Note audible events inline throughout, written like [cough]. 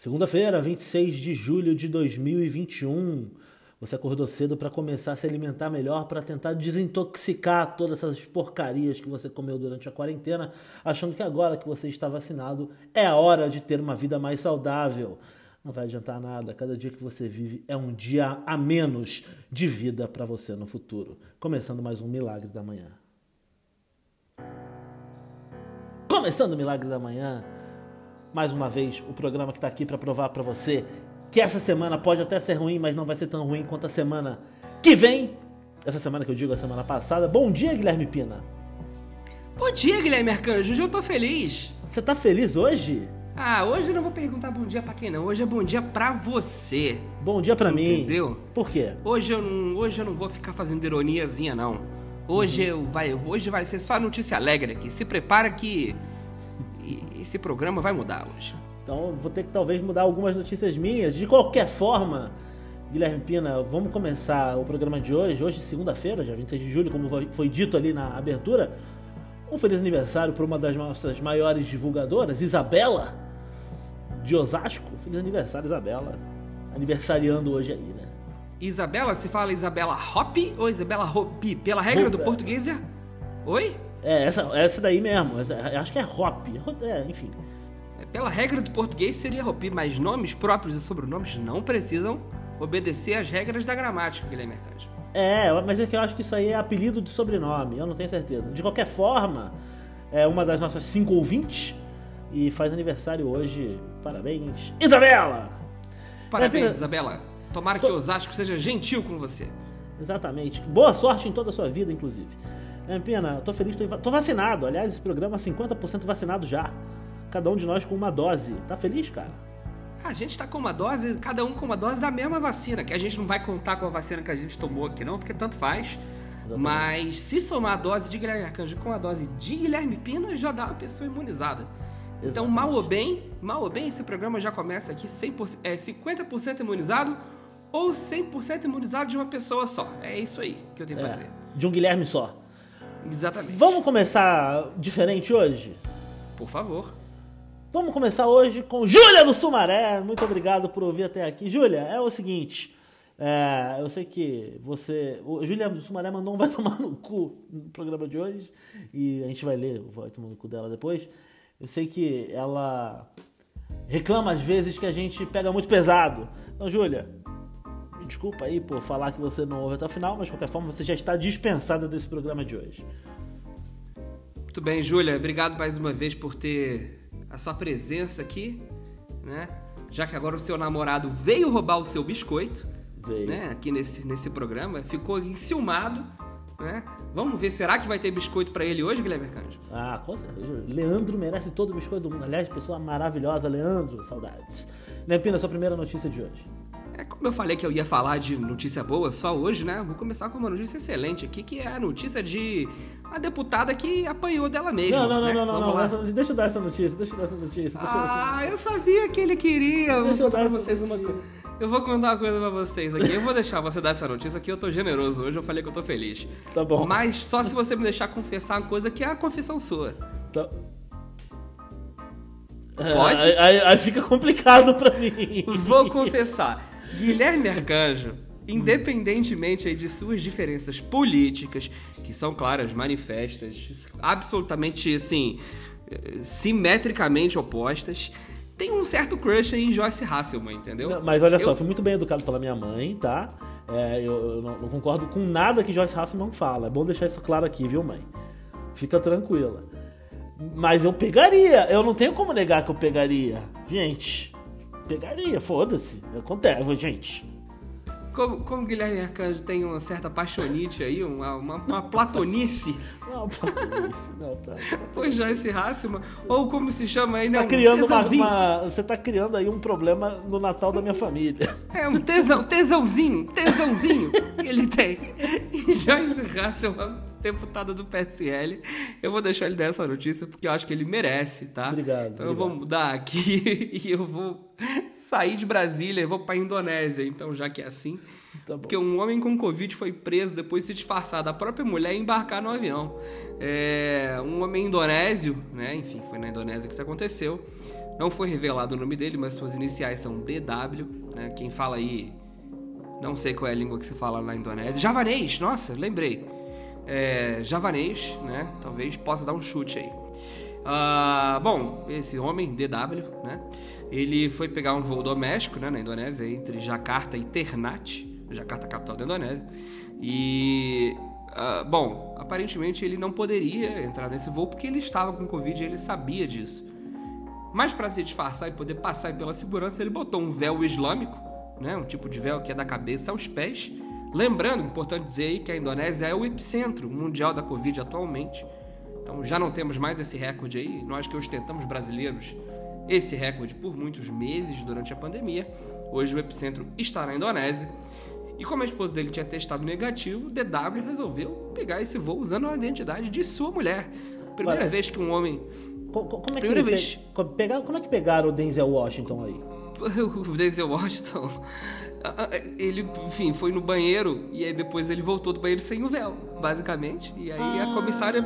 Segunda-feira, 26 de julho de 2021. Você acordou cedo para começar a se alimentar melhor, para tentar desintoxicar todas essas porcarias que você comeu durante a quarentena, achando que agora que você está vacinado é a hora de ter uma vida mais saudável. Não vai adiantar nada, cada dia que você vive é um dia a menos de vida para você no futuro. Começando mais um Milagre da Manhã. Começando o Milagre da Manhã mais uma vez o programa que está aqui para provar para você que essa semana pode até ser ruim, mas não vai ser tão ruim quanto a semana que vem. Essa semana que eu digo, a semana passada. Bom dia, Guilherme Pina. Bom dia, Guilherme Arcanjo. Hoje eu tô feliz. Você tá feliz hoje? Ah, hoje eu não vou perguntar bom dia pra quem não. Hoje é bom dia pra você. Bom dia pra mim. Entendeu? Por quê? Hoje eu não, hoje eu não vou ficar fazendo ironiazinha, não. Hoje, uhum. eu vai, hoje vai ser só notícia alegre aqui. Se prepara que esse programa vai mudar hoje. Então vou ter que talvez mudar algumas notícias minhas. De qualquer forma, Guilherme Pina, vamos começar o programa de hoje. Hoje, segunda-feira, dia 26 de julho, como foi dito ali na abertura. Um feliz aniversário para uma das nossas maiores divulgadoras, Isabela, de Osasco. Feliz aniversário, Isabela. Aniversariando hoje aí, né? Isabela, se fala Isabela Hop ou Isabela Hopi? Pela regra Hop, do português é... Oi? É, essa, essa daí mesmo. acho que é Hop. É, enfim. É, pela regra do português seria Hop, mas nomes próprios e sobrenomes não precisam obedecer às regras da gramática, Guilherme Arcanjo. É, mas é que eu acho que isso aí é apelido de sobrenome, eu não tenho certeza. De qualquer forma, é uma das nossas cinco ouvintes e faz aniversário hoje. Parabéns, Isabela! Parabéns, é, Isabela. Tomara Tô... que Osasco seja gentil com você. Exatamente. Boa sorte em toda a sua vida, inclusive. Pena, tô feliz, tô, tô vacinado. Aliás, esse programa é 50% vacinado já. Cada um de nós com uma dose. Tá feliz, cara? A gente tá com uma dose, cada um com uma dose da mesma vacina, que a gente não vai contar com a vacina que a gente tomou aqui, não, porque tanto faz. Exatamente. Mas se somar a dose de Guilherme Arcanjo com a dose de Guilherme Pina, já dá uma pessoa imunizada. Então, Exatamente. Então, mal ou bem, mal ou bem, esse programa já começa aqui 100%, é, 50% imunizado ou 100% imunizado de uma pessoa só. É isso aí que eu tenho que é, fazer. De um Guilherme só. Exatamente. Vamos começar diferente hoje? Por favor. Vamos começar hoje com Júlia do Sumaré. Muito obrigado por ouvir até aqui. Júlia, é o seguinte. É, eu sei que você. O Júlia do Sumaré mandou um vai tomar no cu no programa de hoje. E a gente vai ler o vai tomar no cu dela depois. Eu sei que ela reclama às vezes que a gente pega muito pesado. Então, Júlia, desculpa aí por falar que você não ouve até o final, mas de qualquer forma você já está dispensada desse programa de hoje. Muito bem, Júlia, obrigado mais uma vez por ter a sua presença aqui, né? Já que agora o seu namorado veio roubar o seu biscoito, veio. né? Aqui nesse, nesse programa, ficou enciumado, né? Vamos ver, será que vai ter biscoito para ele hoje, Guilherme Arcanjo? Ah, com certeza. Leandro merece todo o biscoito do mundo. Aliás, pessoa maravilhosa, Leandro, saudades. Lempina, sua primeira notícia de hoje. É como eu falei que eu ia falar de notícia boa só hoje, né? Vou começar com uma notícia excelente aqui, que é a notícia de a deputada que apanhou dela mesma. Não, não, né? não, não, não, não. Deixa eu dar essa notícia, deixa eu dar essa notícia. ah, eu sabia que ele queria. Deixa eu dar pra vocês uma coisa. Eu vou contar uma coisa pra vocês aqui. Eu vou deixar você dar essa notícia aqui. Eu tô generoso hoje. Eu falei que eu tô feliz. Tá bom. Mas só se você me deixar confessar uma coisa que é a confissão sua. Tá. Pode? Aí, aí, fica complicado pra mim. Vou confessar. Guilherme Arcanjo, independentemente de suas diferenças políticas, que são claras, manifestas, absolutamente assim, simetricamente opostas, tem um certo crush em Joyce Hasselman, entendeu? Não, mas olha eu... só, fui muito bem educado pela minha mãe, tá? É, eu, eu não, não, concordo com nada que Joyce Hasselman fala. É bom deixar isso claro aqui, viu, mãe? Fica tranquila. Mas eu pegaria. Eu não tenho como negar que eu pegaria. Gente, pegaria, foda-se. Acontece, gente. Como, como Guilherme Arcanjo tem uma certa paixonite aí, uma, uma, uma platonice. [laughs] Não, platonice, não, tá. Pois já esse Hasselman, ou como se chama aí, né? Tá criando uma, uma, Você tá criando aí um problema no Natal da minha família. [laughs] É, um tesão, tesãozinho, tesãozinho que ele tem. E Joyce Hasselman deputado do PSL. Eu vou deixar ele dessa notícia porque eu acho que ele merece, tá? Obrigado. Então obrigado. eu vou mudar aqui [laughs] e eu vou [laughs] sair de Brasília e vou pra Indonésia, então já que é assim. Tá porque um homem com Covid foi preso depois de se disfarçar da própria mulher e embarcar no avião. É, um homem indonésio, né? Enfim, foi na Indonésia que isso aconteceu. Não foi revelado o nome dele, mas suas iniciais são DW. Né? Quem fala aí, não sei qual é a língua que se fala na Indonésia. Javanês, nossa, lembrei. É, javanês, né? Talvez possa dar um chute aí. Uh, bom, esse homem, DW, né? Ele foi pegar um voo doméstico né, na Indonésia, entre Jakarta e Ternate, Jakarta, capital da Indonésia. E, uh, bom, aparentemente ele não poderia entrar nesse voo porque ele estava com Covid e ele sabia disso. Mas para se disfarçar e poder passar pela segurança, ele botou um véu islâmico, né, um tipo de véu que é da cabeça aos pés. Lembrando, importante dizer aí que a Indonésia é o epicentro mundial da Covid atualmente. Então já não temos mais esse recorde aí. Nós que ostentamos brasileiros esse recorde por muitos meses durante a pandemia. Hoje o epicentro está na Indonésia. E como a esposa dele tinha testado negativo, DW resolveu pegar esse voo usando a identidade de sua mulher. Primeira vez que um homem. Como, como é que Primeira vez. Pe... Pegar, como é que pegaram o Denzel Washington aí? [laughs] o Denzel Washington. Ele, enfim, foi no banheiro e aí depois ele voltou do banheiro sem o véu, basicamente. E aí ah. a comissária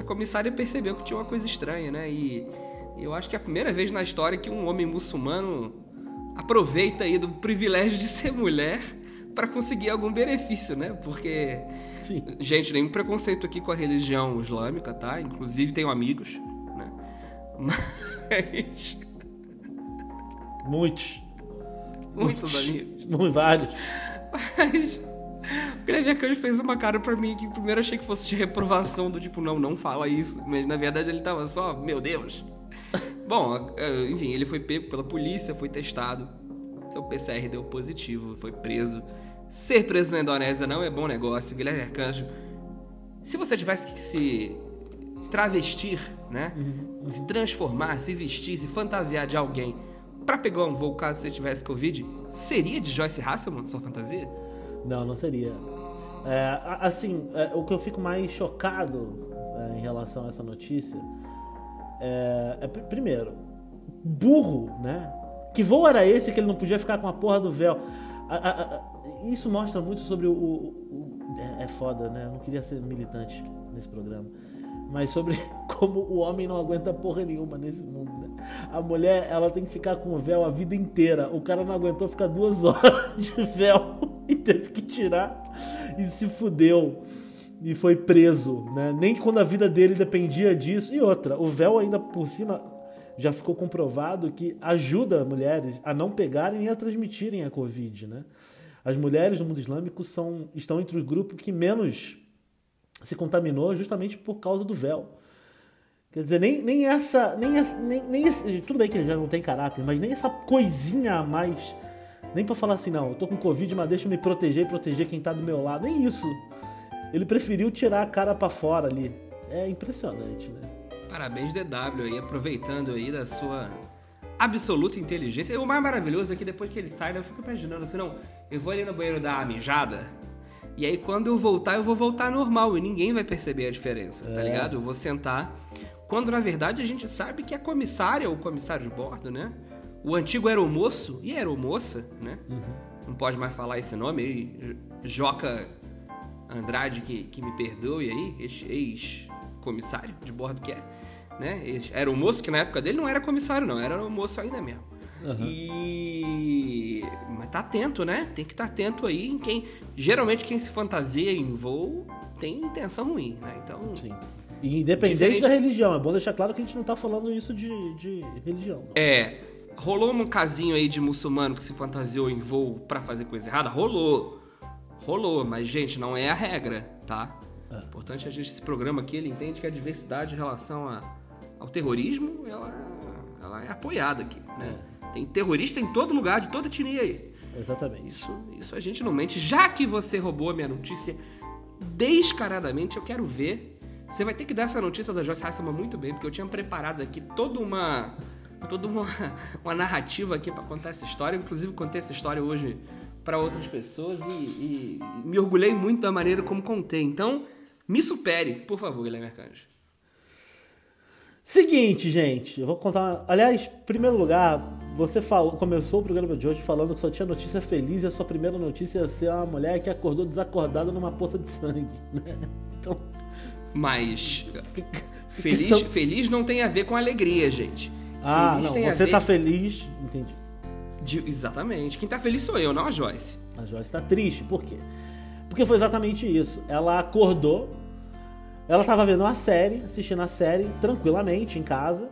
a comissária percebeu que tinha uma coisa estranha, né? E eu acho que é a primeira vez na história que um homem muçulmano aproveita aí do privilégio de ser mulher para conseguir algum benefício, né? Porque Sim. gente, nenhum preconceito aqui com a religião islâmica, tá? Inclusive tenho amigos, né? [laughs] Mas muitos muitos amigos, muito vários. Mas o Arcanjo fez uma cara pra mim que primeiro achei que fosse de reprovação, do tipo, não, não fala isso. Mas na verdade ele tava só, meu Deus. Bom, é, enfim, ele foi pego pela polícia, foi testado. Seu PCR deu positivo, foi preso. Ser preso na Indonésia não é bom negócio. Guilherme Arcanjo, se você tivesse que se travestir, né? Uhum. Se transformar, se vestir, se fantasiar de alguém para pegar um voo caso você tivesse Covid, seria de Joyce Hasselman sua fantasia? Não, não seria. É, assim, é, o que eu fico mais chocado é, em relação a essa notícia é, é, primeiro, burro, né? Que voo era esse que ele não podia ficar com a porra do véu? A, a, a, isso mostra muito sobre o. o, o é, é, foda, né? Eu não queria ser militante nesse programa. Mas sobre [laughs] como o homem não aguenta porra nenhuma nesse mundo. Né? A mulher, ela tem que ficar com o véu a vida inteira. O cara não aguentou ficar duas [laughs] horas de véu [laughs] e teve que tirar e se fudeu e foi preso, né? Nem quando a vida dele dependia disso. E outra, o véu ainda por cima já ficou comprovado que ajuda mulheres a não pegarem e a transmitirem a Covid, né? As mulheres no mundo islâmico são, estão entre os grupos que menos se contaminou justamente por causa do véu. Quer dizer, nem, nem essa. Nem, essa, nem, nem esse, tudo bem que ele já não tem caráter, mas nem essa coisinha a mais nem para falar assim, não, eu tô com Covid, mas deixa eu me proteger e proteger quem tá do meu lado. Nem isso. Ele preferiu tirar a cara para fora ali. É impressionante, né? Parabéns, DW, aí, aproveitando aí da sua absoluta inteligência. E o mais maravilhoso é que depois que ele sai, né, eu fico imaginando assim, não, eu vou ali no banheiro dar uma mijada, e aí quando eu voltar, eu vou voltar normal e ninguém vai perceber a diferença, tá é. tá ligado? Eu vou sentar. Quando na verdade a gente sabe que a comissária ou o comissário de bordo, né? o antigo aeromoço e aeromoça, né? Uhum. Não pode mais falar esse nome. Joca Andrade, que, que me perdoe aí, ex-comissário de bordo que é. Né? Era o moço que na época dele não era comissário, não, era o moço ainda mesmo. Uhum. E. Mas tá atento, né? Tem que estar tá atento aí em quem. Geralmente quem se fantasia em voo tem intenção ruim, né? Então. Sim. independente diferente... da religião, é bom deixar claro que a gente não tá falando isso de, de religião. Não. É. Rolou um casinho aí de muçulmano que se fantasiou em voo para fazer coisa errada? Rolou. Rolou, mas, gente, não é a regra, tá? É. Importante a gente, esse programa aqui, ele entende que a diversidade em relação a, ao terrorismo, ela, ela é apoiada aqui, né? É. Tem terrorista em todo lugar, de toda etnia aí. Exatamente. Isso, isso a gente não mente. Já que você roubou a minha notícia descaradamente, eu quero ver. Você vai ter que dar essa notícia da Joyce Hasselman muito bem, porque eu tinha preparado aqui toda uma toda uma, [laughs] uma narrativa aqui para contar essa história. Inclusive, contei essa história hoje para outras pessoas e, e, e, me orgulhei muito da maneira como contei. Então, me supere, por favor, Guilherme Arcanjo. Seguinte, gente, eu vou contar. Aliás, em primeiro lugar, você falou, começou o programa de hoje falando que só tinha notícia feliz e a sua primeira notícia ia ser uma mulher que acordou desacordada numa poça de sangue, [laughs] né? Então. Mas. Fica, feliz, feliz não tem a ver com alegria, gente. Ah, Feliz não, você ver- tá feliz. Entendi. De- exatamente. Quem tá feliz sou eu, não a Joyce. A Joyce tá triste. Por quê? Porque foi exatamente isso. Ela acordou, ela tava vendo uma série, assistindo a série tranquilamente em casa.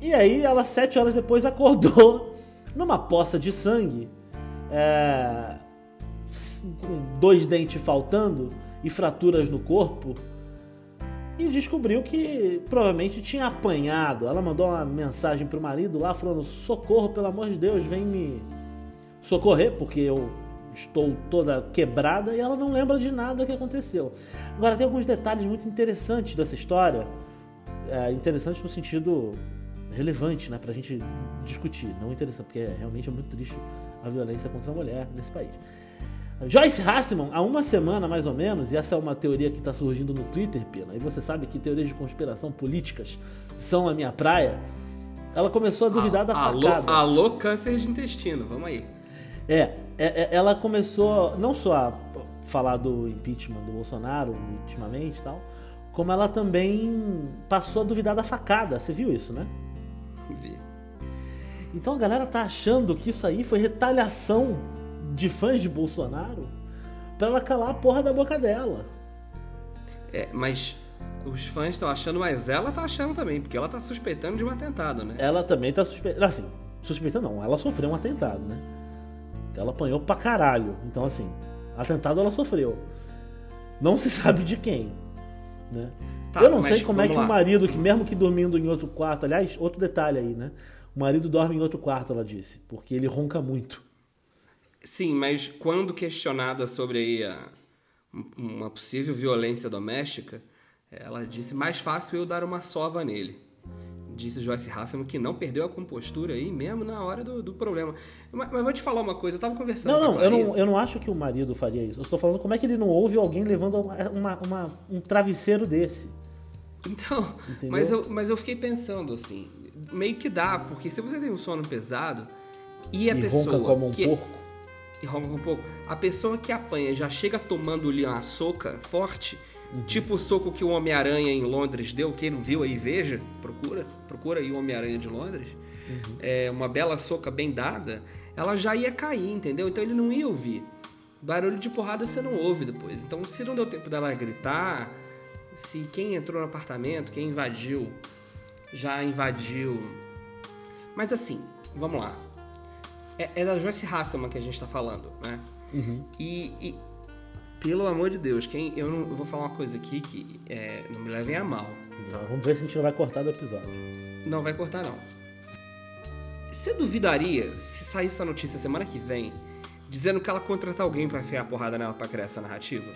E aí ela, sete horas depois, acordou [laughs] numa poça de sangue, é, com dois dentes faltando e fraturas no corpo. E descobriu que provavelmente tinha apanhado. Ela mandou uma mensagem pro marido lá falando: Socorro, pelo amor de Deus, vem me socorrer, porque eu estou toda quebrada e ela não lembra de nada que aconteceu. Agora, tem alguns detalhes muito interessantes dessa história. É, interessantes no sentido relevante, né, pra gente discutir. Não interessante, porque realmente é muito triste a violência contra a mulher nesse país. Joyce Hasselman, há uma semana mais ou menos, e essa é uma teoria que está surgindo no Twitter, Pina, e você sabe que teorias de conspiração políticas são a minha praia, ela começou a duvidar da alô, facada. alô, câncer de intestino, vamos aí. É, é, é, ela começou não só a falar do impeachment do Bolsonaro ultimamente e tal, como ela também passou a duvidar da facada. Você viu isso, né? Vi. Então a galera tá achando que isso aí foi retaliação de fãs de Bolsonaro pra ela calar a porra da boca dela. É, mas os fãs estão achando, mas ela tá achando também, porque ela tá suspeitando de um atentado, né? Ela também tá suspeitando. Assim, suspeitando não, ela sofreu um atentado, né? Ela apanhou pra caralho. Então, assim, atentado ela sofreu. Não se sabe de quem. Né? Tá, Eu não sei como é que o marido, que mesmo que dormindo em outro quarto, aliás, outro detalhe aí, né? O marido dorme em outro quarto, ela disse, porque ele ronca muito. Sim, mas quando questionada sobre aí a- uma possível violência doméstica, ela disse mais fácil eu dar uma sova nele. Disse Joyce Hasselman que não perdeu a compostura aí mesmo na hora do, do problema. Mas, mas vou te falar uma coisa, eu tava conversando Não, com a não eu, não, eu não acho que o marido faria isso. Eu estou falando como é que ele não ouve alguém levando uma, uma- uma- um travesseiro desse. Então, Entendeu? mas eu, mas eu fiquei pensando assim, meio que dá, porque se você tem um sono pesado e a e pessoa ronca como um que, porco. E ronca um pouco. A pessoa que apanha já chega tomando ali uma soca forte, Uhum. tipo o soco que o Homem-Aranha em Londres deu. Quem não viu aí, veja, procura, procura aí o Homem-Aranha de Londres. Uhum. É uma bela soca bem dada, ela já ia cair, entendeu? Então ele não ia ouvir. Barulho de porrada você não ouve depois. Então, se não deu tempo dela gritar, se quem entrou no apartamento, quem invadiu, já invadiu. Mas assim, vamos lá. É, é da Joyce Hasselman que a gente tá falando, né? Uhum. E, e, pelo amor de Deus, quem eu, não, eu vou falar uma coisa aqui que é, não me levem a mal. Então, vamos ver se a gente não vai cortar do episódio. Não vai cortar, não. Você duvidaria se sair essa notícia semana que vem dizendo que ela contratar alguém pra enfiar a porrada nela pra criar essa narrativa?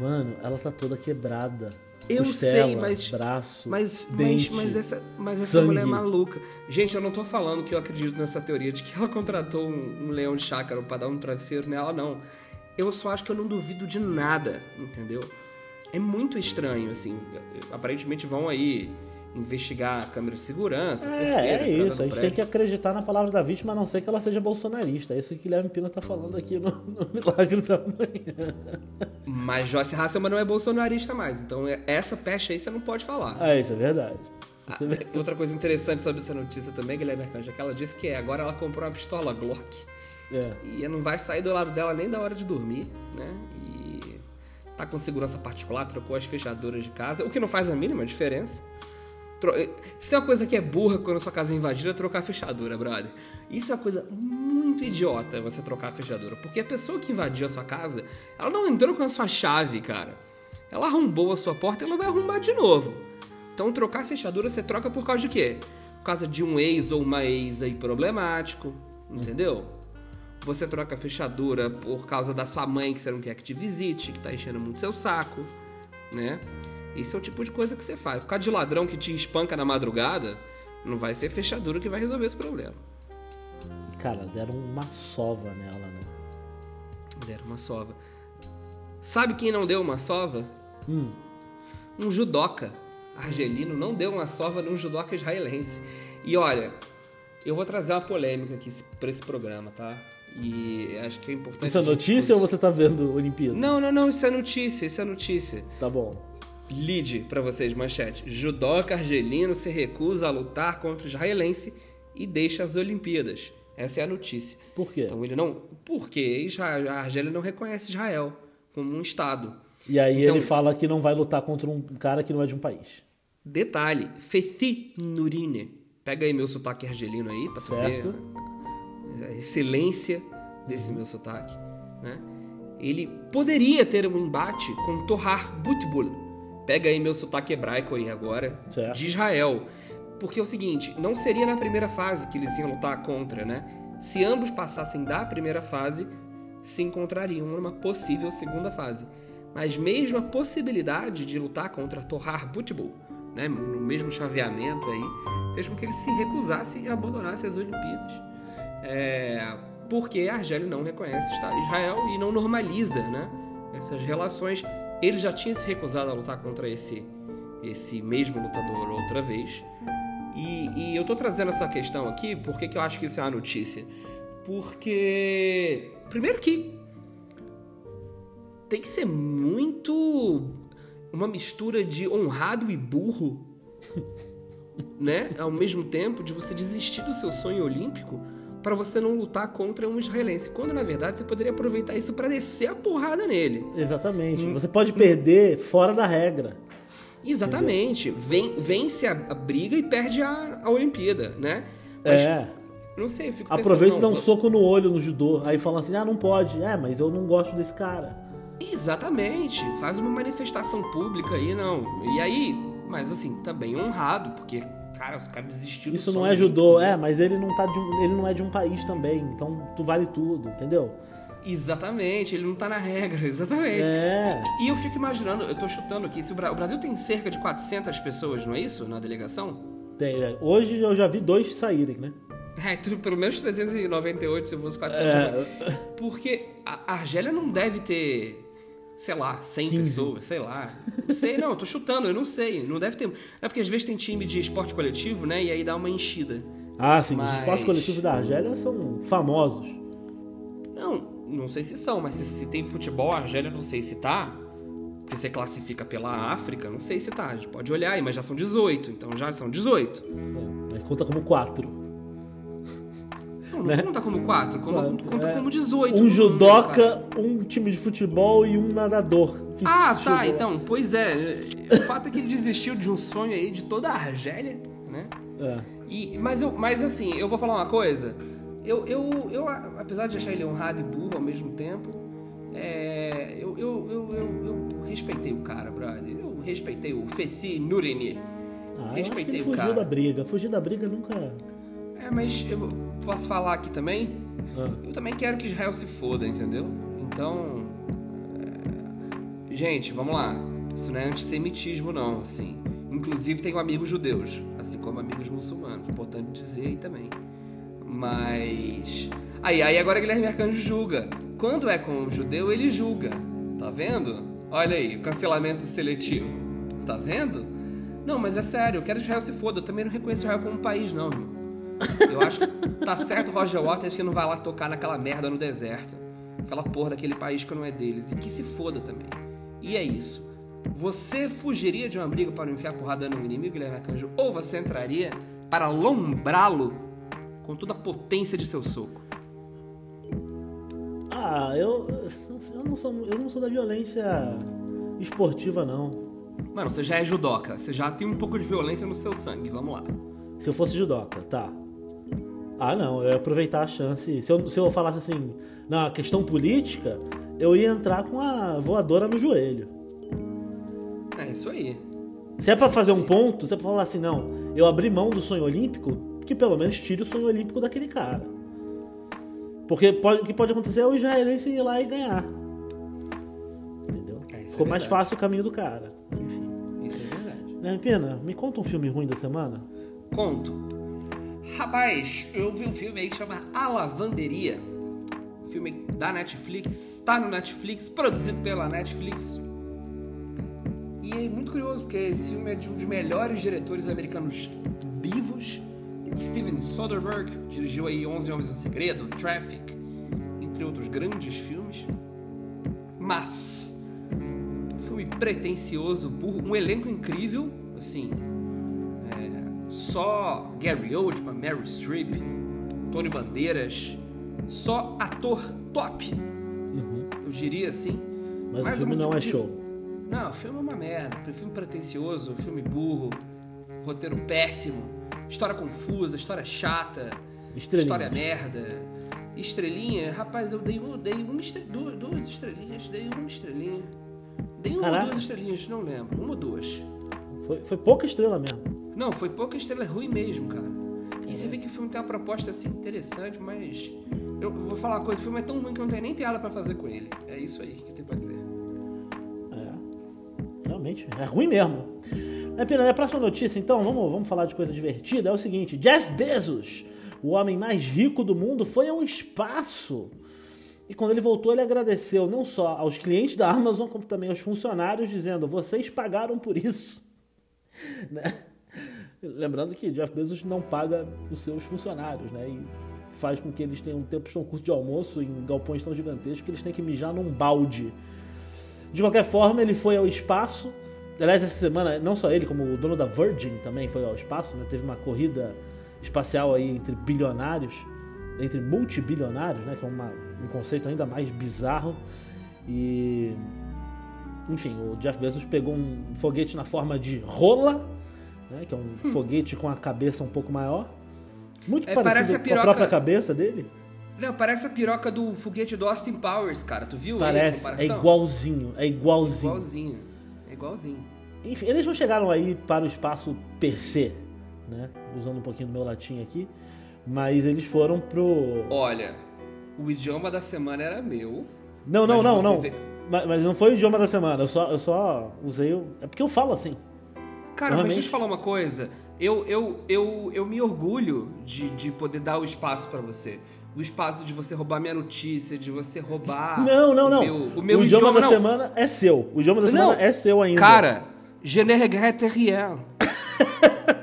Mano, ela tá toda quebrada. Eu Costela, sei, mas. braço, Mas, mas, dente, mas essa, mas essa sangue. mulher é maluca. Gente, eu não tô falando que eu acredito nessa teoria de que ela contratou um, um leão de chácara pra dar um travesseiro nela, não. Eu só acho que eu não duvido de nada, entendeu? É muito estranho, assim. Aparentemente vão aí investigar a câmera de segurança. É, é entrada isso. A gente tem que acreditar na palavra da vítima, a não ser que ela seja bolsonarista. É isso que o Guilherme Pina tá falando aqui no, no [laughs] Milagre da Manhã. Mas Joyce Hasselman não é bolsonarista mais, então é- essa peste aí você não pode falar. Ah, isso é verdade. Isso é Ah, verdade. Outra coisa interessante sobre essa notícia também, Guilherme Arcanjo, é que ela disse que é, agora ela comprou uma pistola Glock. É. E não vai sair do lado dela nem da hora de dormir, né? E tá com segurança particular, trocou as fechaduras de casa, o que não faz a mínima diferença. Tro- Se tem uma coisa que é burra quando sua casa é invadida, é trocar a fechadura, brother. Isso é uma coisa muito idiota, você trocar a fechadura. Porque a pessoa que invadiu a sua casa, ela não entrou com a sua chave, cara. Ela arrombou a sua porta e ela vai arrombar de novo. Então trocar a fechadura você troca por causa de quê? Por causa de um ex ou uma ex aí problemático, entendeu? Você troca a fechadura por causa da sua mãe que você não quer que te visite, que tá enchendo muito seu saco, né? Esse é o tipo de coisa que você faz. Por causa de ladrão que te espanca na madrugada, não vai ser fechadura que vai resolver esse problema. Cara, deram uma sova nela, né? Deram uma sova. Sabe quem não deu uma sova? Hum. Um judoca argelino não deu uma sova num judoca israelense. E olha, eu vou trazer uma polêmica aqui pra esse programa, tá? E acho que é importante. Isso é notícia ou você tá vendo Olimpíada? Não, não, não, isso é notícia, isso é notícia. Tá bom. Lide para vocês, manchete. Judoca argelino se recusa a lutar contra o israelense e deixa as Olimpíadas. Essa é a notícia. Por quê? Então ele não. Porque Israel, a Argélia não reconhece Israel como um Estado. E aí Então- ele fala que não vai lutar contra um cara que não é de um país. Detalhe: Fethi Nurine. Pega aí meu sotaque argelino aí, pra Certo. ver a excelência desse meu sotaque. Né? Ele poderia ter um embate com Torhar Butbul. Pega aí meu sotaque hebraico aí agora, Certo. de Israel. Porque é o seguinte, não seria na primeira fase que eles iam lutar contra, né? Se ambos passassem da primeira fase, se encontrariam numa possível segunda fase. Mas mesmo a possibilidade de lutar contra Torhar Butbul, né, no mesmo chaveamento aí, fez com que ele se recusasse e abandonasse as Olimpíadas. É, porque a Argélia não reconhece Israel e não normaliza né, essas relações. Ele já tinha se recusado a lutar contra esse, esse mesmo lutador outra vez. E, e eu tô trazendo essa questão aqui, porque que eu acho que isso é uma notícia? Porque, primeiro que tem que ser muito uma mistura de honrado e burro, [laughs] né? Ao mesmo tempo de você desistir do seu sonho olímpico para você não lutar contra um israelense, quando na verdade você poderia aproveitar isso para descer a porrada nele. Exatamente. Você pode perder fora da regra. Exatamente. Ven- vence a, a briga e perde a, a Olimpíada, né? Mas, é. Não sei, fico pensando, Aproveita e dá um soco no olho no judô. Aí fala assim: ah, não pode. É, mas eu não gosto desse cara. Exatamente. Faz uma manifestação pública aí, não. E aí, mas assim, também honrado, porque, cara, os caras desistiram do Isso não é judô, é, mas ele não, tá de ele não é de um país também. Então tu vale tudo, entendeu? Exatamente, ele não tá na regra, [laughs] exatamente. É. E eu fico imaginando, eu tô chutando aqui, se o, Bra- o Brasil tem cerca de 400 pessoas, não é isso? Na delegação? Tem, é. Hoje eu já vi dois saírem, né? [laughs] É, tudo pelo menos 398 se fosse 400. É. Porque a Argélia não deve ter, sei lá, 100 15. pessoas, sei lá. Não sei, não, tô chutando, eu não sei. Não deve ter. É porque às vezes tem time de esporte coletivo, né? E aí dá uma enchida. Ah, sim, Mas- os esportes coletivos da Argélia são famosos. Não, não sei se são, mas se, se tem futebol, a Argélia não sei se tá. Porque você classifica pela África, não sei se tá. A gente pode olhar aí, mas já são 18, então já são 18. É, Mas conta como quatro. Não, não Né? conta como 4, conta, é. como 18. Um no judoca, um time de futebol e um nadador. Ah, tá, então, pois é. O fato é que ele desistiu de um sonho aí de toda a Argélia, né? É. E, mas, eu, mas assim, eu vou falar uma coisa. Eu, eu, eu, apesar de achar ele honrado e burro ao mesmo tempo, é, eu, eu, eu, eu, eu respeitei o cara, brother. Eu respeitei o Feci Nurini. Ah, respeitei ele o fugiu cara. da briga. Fugir da briga nunca. É, mas eu posso falar aqui também? Ah. Eu também quero que Israel se foda, entendeu? Então. é, Gente, vamos lá. Isso não é antissemitismo, não, assim. Inclusive tenho amigos judeus, assim como amigos muçulmanos. Importante dizer aí também. Mas. Aí, aí agora Guilherme Arcanjo julga. Quando é com um judeu, ele julga. Tá vendo? Olha aí, o cancelamento seletivo. Tá vendo? Não, mas é sério, eu quero que Israel se foda. Eu também não reconheço Israel como um país, não, irmão. Eu acho que tá certo o Roger Waters que não vai lá tocar naquela merda no deserto. Aquela porra daquele país que não é deles. E que se foda também. E é isso. Você fugiria de uma briga para não enfiar porrada no inimigo, Guilherme Arcanjo? Ou você entraria para lombrá-lo com toda a potência de seu soco? Ah, eu, eu, não sou, eu não sou da violência esportiva, não. Mano, você já é judoca. Você já tem um pouco de violência no seu sangue. Vamos lá. Se eu fosse judoca, tá. Ah, não, eu ia aproveitar a chance. Se eu, se eu falasse assim, na questão política, eu ia entrar com a voadora no joelho. É isso aí. Se é pra fazer um ponto, se é pra falar assim, não, eu abri mão do sonho olímpico, que pelo menos tire o sonho olímpico daquele cara. Porque pode- o que pode acontecer é o israelense ir lá e ganhar. Entendeu? É, é Ficou mais verdade. fácil o caminho do cara. Mas enfim. Isso é verdade. Né, Pena, me conta um filme ruim da semana. Conto. Rapaz, eu vi um filme aí que chama A Lavanderia. Filme da Netflix, está no Netflix, produzido pela Netflix. E é muito curioso, porque esse filme é de um dos melhores diretores americanos vivos. Steven Soderbergh dirigiu aí 11 Homens no Segredo, Traffic, entre outros grandes filmes. Mas o filme pretencioso, burro, um elenco incrível, assim. É, só Gary Oldman, Mary Streep, Tony Bandeiras, só ator top, eu diria assim. Mas, Mas o filme não é filme- show. Não, o filme é uma merda. Filme pretencioso, filme burro, roteiro péssimo, história confusa, história chata, história merda. Estrelinha, rapaz, eu dei, um- dei uma estre- duas, duas estrelinhas, dei uma estrelinha. Dei uma ou Caraca. duas estrelinhas, não lembro. Uma ou duas. Foi, foi pouca estrela mesmo. Não, foi pouca estrela, ruim mesmo, cara. E você vê que o filme tem uma proposta assim interessante, mas. Eu vou falar uma coisa, o filme é tão ruim que não tem nem piada pra fazer com ele. É isso aí que tem pra dizer. É. Realmente, é ruim mesmo. É, a próxima notícia, então, vamos, vamos falar de coisa divertida. É o seguinte: Jeff Bezos, o homem mais rico do mundo, foi ao espaço. E quando ele voltou, ele agradeceu não só aos clientes da Amazon, como também aos funcionários, dizendo: vocês pagaram por isso. [laughs] Né? Lembrando que Jeff Bezos não paga os seus funcionários, né? E faz com que eles tenham tempos tão curtos de almoço em galpões tão gigantescos que eles têm que mijar num balde. De qualquer forma, ele foi ao espaço. Aliás, essa semana, não só ele, como o dono da Virgin também foi ao espaço, né? Teve uma corrida espacial aí entre bilionários, entre multibilionários, né? Que é uma- um conceito ainda mais bizarro. E. Enfim, o Jeff Bezos pegou um foguete na forma de rola, né? Que é um foguete com a cabeça um pouco maior. Muito É, parecido a com a piroca- própria cabeça dele. Não, parece a piroca do foguete do Austin Powers, cara. Tu viu Parece, é igualzinho, é igualzinho. Igualzinho. É igualzinho. Enfim, eles não chegaram aí para o espaço per se, né? Usando um pouquinho do meu latim aqui. Mas eles foram pro. Olha, o idioma da semana era meu. Não, não, não, não. vê- Mas, mas não foi o idioma da semana. Eu só, eu só usei o. É porque eu falo assim. Cara, mas deixa eu te falar uma coisa. Eu, eu, eu, eu me orgulho de, de poder dar o espaço pra você. O espaço de você roubar minha notícia, de você roubar. [laughs] não, não, não. Meu, o meu o idioma, da não. semana é seu. O idioma da semana Não. é seu ainda. Cara, je ne regrette rien. [laughs]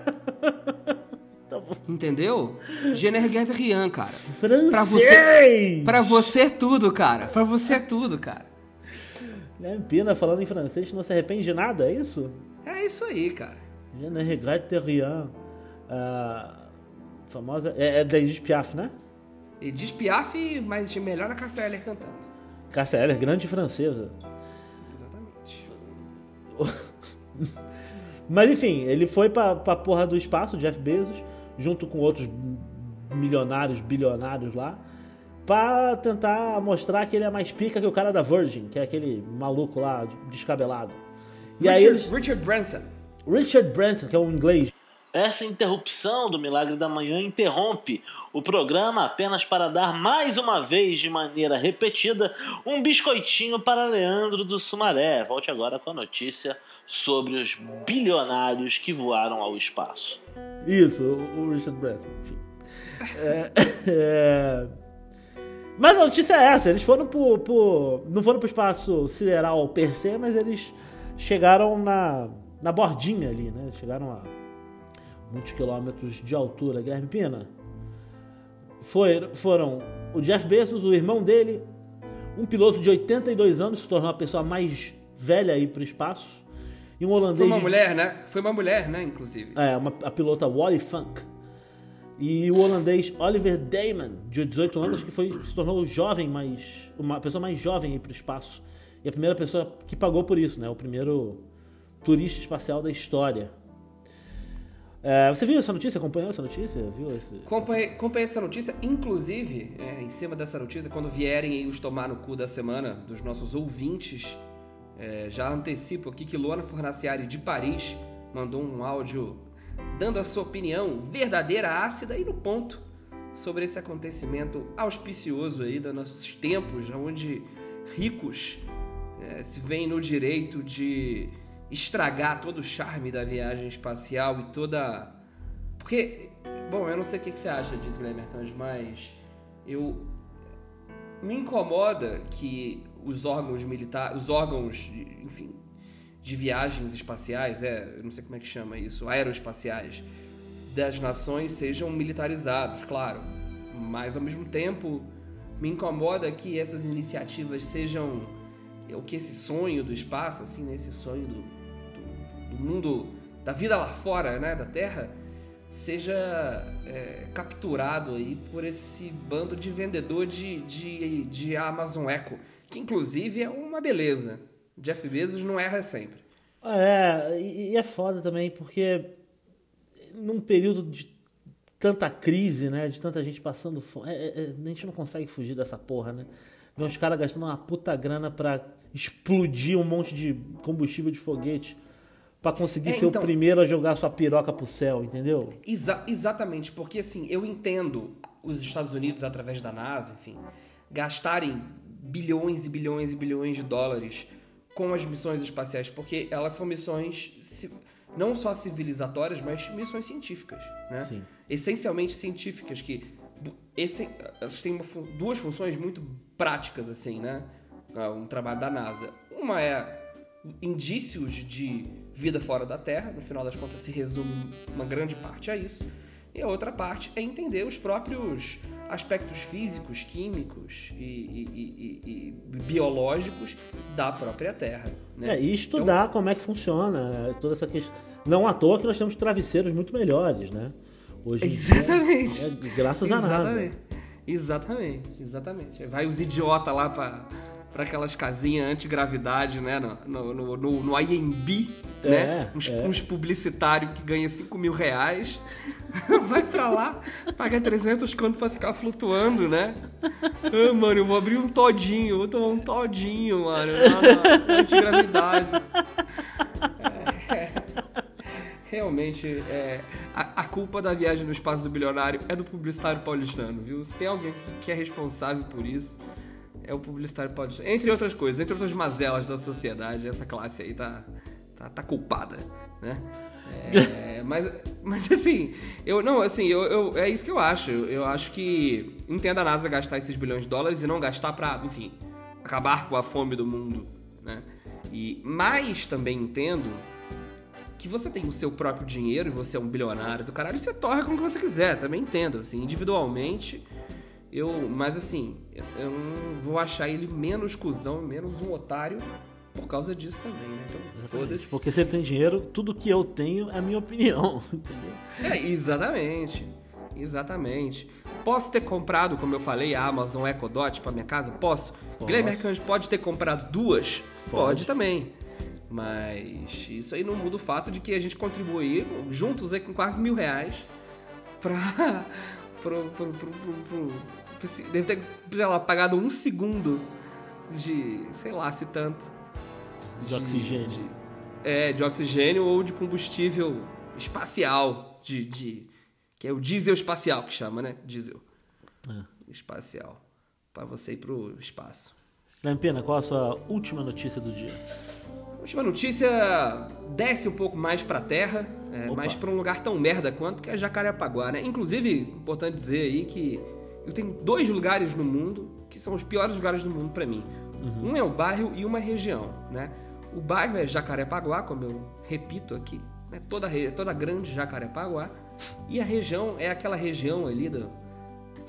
Tá bom. Entendeu? Je ne regrette rien, cara. Francês! Pra você, pra você é tudo, cara. Pra você é tudo, cara. Né, Pina falando em francês não se arrepende de nada, é isso? É isso aí, cara. Je ne regrette rien. Ah, famosa. É, é da Edith Piaf, né? E diz Piaf, mas melhor a Cassia Eller cantando. Cássia Eller, grande francesa. Exatamente. [laughs] Mas enfim, ele foi pra, pra porra do espaço, Jeff Bezos, junto com outros milionários, bilionários lá, pra tentar mostrar que ele é mais pica que o cara da Virgin, que é aquele maluco lá, descabelado. E aí Richard, eles... Richard Branson. Richard Branson, que é um inglês. Essa interrupção do Milagre da Manhã interrompe o programa apenas para dar mais uma vez, de maneira repetida, um biscoitinho para Leandro do Sumaré. Volte agora com a notícia sobre os bilionários que voaram ao espaço. Isso, o o Richard Branson, enfim. É, [laughs] é, Mas a notícia é essa, eles foram pro, pro- Não foram pro espaço sideral per se, mas eles chegaram na, na bordinha ali, né? Chegaram a muitos quilômetros de altura. Guilherme Pina. Foi, foram o Jeff Bezos, o irmão dele, um piloto de 82 anos, se tornou a pessoa mais velha a ir pro espaço, e um holandês. Foi uma de- mulher, né? Foi uma mulher, né, inclusive. é, uma, a pilota Wally Funk. E o holandês Oliver Damon, de 18 anos, que foi, se tornou o jovem mais. uma pessoa mais jovem a ir para o espaço. E a primeira pessoa que pagou por isso, né? O primeiro turista espacial da história. É, você viu essa notícia? Acompanhou essa notícia? Viu esse... Acompanhei, acompanhei essa notícia, inclusive, é, em cima dessa notícia, quando vierem os tomar no cu da semana dos nossos ouvintes, é, já antecipo aqui que Luana Fornaciari de Paris mandou um áudio dando a sua opinião verdadeira, ácida e no ponto sobre esse acontecimento auspicioso aí dos nossos tempos, onde ricos é, se veem no direito de estragar todo o charme da viagem espacial e toda porque, bom, eu não sei o que você acha disso, Guilherme Arcanjo, mas eu me incomoda que os órgãos militares, os órgãos, enfim, de viagens espaciais, é, eu não sei como é que chama isso, aeroespaciais das nações sejam militarizados, claro, mas ao mesmo tempo me incomoda que essas iniciativas sejam o que esse sonho do espaço, assim, né? esse sonho do, do, do mundo, da vida lá fora, né, da Terra, seja é, capturado aí por esse bando de vendedor de, de, de Amazon Echo, que inclusive é uma beleza. Jeff Bezos não erra sempre. É, e é foda também, porque num período de tanta crise, né? De tanta gente passando fome. É, é, a gente não consegue fugir dessa porra, né? Ver uns caras gastando uma puta grana pra explodir um monte de combustível de foguete para conseguir é, ser então, o primeiro a jogar sua piroca pro céu, entendeu? Exa exatamente, porque assim, eu entendo os Estados Unidos, através da NASA, enfim, gastarem bilhões e bilhões e bilhões de dólares com as missões espaciais, porque elas são missões não só civilizatórias, mas missões científicas, né? Sim. Essencialmente científicas que esse, elas têm duas funções muito práticas assim, né? Ah, um trabalho da NASA. Uma é indícios de vida fora da Terra, no final das contas se resume uma grande parte a isso. E a outra parte é entender os próprios aspectos físicos, químicos e, e, e, e biológicos da própria Terra. Né? É, e estudar então, como é que funciona é, toda essa questão. Não à toa que nós temos travesseiros muito melhores, né? Hoje exatamente. Dia, é, graças exatamente. a NASA. Exatamente, exatamente. Vai os idiotas lá para para aquelas casinhas antigravidade, né? No, no, no, no IMB, é, né? Uns, é. uns publicitários que ganham 5 mil reais. [laughs] Vai pra lá, paga 300 conto pra ficar flutuando, né? Ah, mano, eu vou abrir um todinho, vou tomar um todinho, mano. Na, antigravidade. É, é. Realmente, é, a, a, culpa da viagem no espaço do bilionário é do publicitário paulistano, viu? Se tem alguém que é responsável por isso, é o publicitário pode. Entre outras coisas, entre outras mazelas da sociedade, essa classe aí tá, tá, tá culpada, né? É, [laughs] mas, mas assim, eu não, assim, eu, eu, é isso que eu acho. Eu acho que entenda a NASA gastar esses bilhões de dólares e não gastar pra, enfim, acabar com a fome do mundo, né? E, mas também entendo que você tem o seu próprio dinheiro e você é um bilionário do caralho, e você torre como que você quiser, também entendo, assim, individualmente eu, mas assim, eu não vou achar ele menos cuzão, menos um otário por causa disso também, né? Então, foda-se. Porque se ele tem dinheiro, tudo que eu tenho é a minha opinião, [laughs] entendeu? É, exatamente. Exatamente. Posso ter comprado, como eu falei, a Amazon Echo Dot para minha casa? Posso. Posso. Guilherme Arcanjo pode ter comprado duas? Pode. pode também. Mas isso aí não muda o fato de que a gente contribui juntos aí com quase mil reais pra, pro, pro, pro, pro, deve ter, sei lá, pagado um segundo de, sei lá, se tanto. De, de oxigênio. De, é, de oxigênio ou de combustível espacial, de, de que é o diesel espacial que chama, né? Diesel. É. Espacial. para você ir pro espaço. Lampena, qual a sua última notícia do dia? Última notícia desce um pouco mais para a terra, é, mais para um lugar tão merda quanto que é Jacarepaguá, né? Inclusive, importante dizer aí que eu tenho dois lugares no mundo que são os piores lugares do mundo para mim. Uhum. Um é o bairro e uma região, né? O bairro é Jacarepaguá, como eu repito aqui, né? toda, toda grande Jacarepaguá. E a região é aquela região ali do,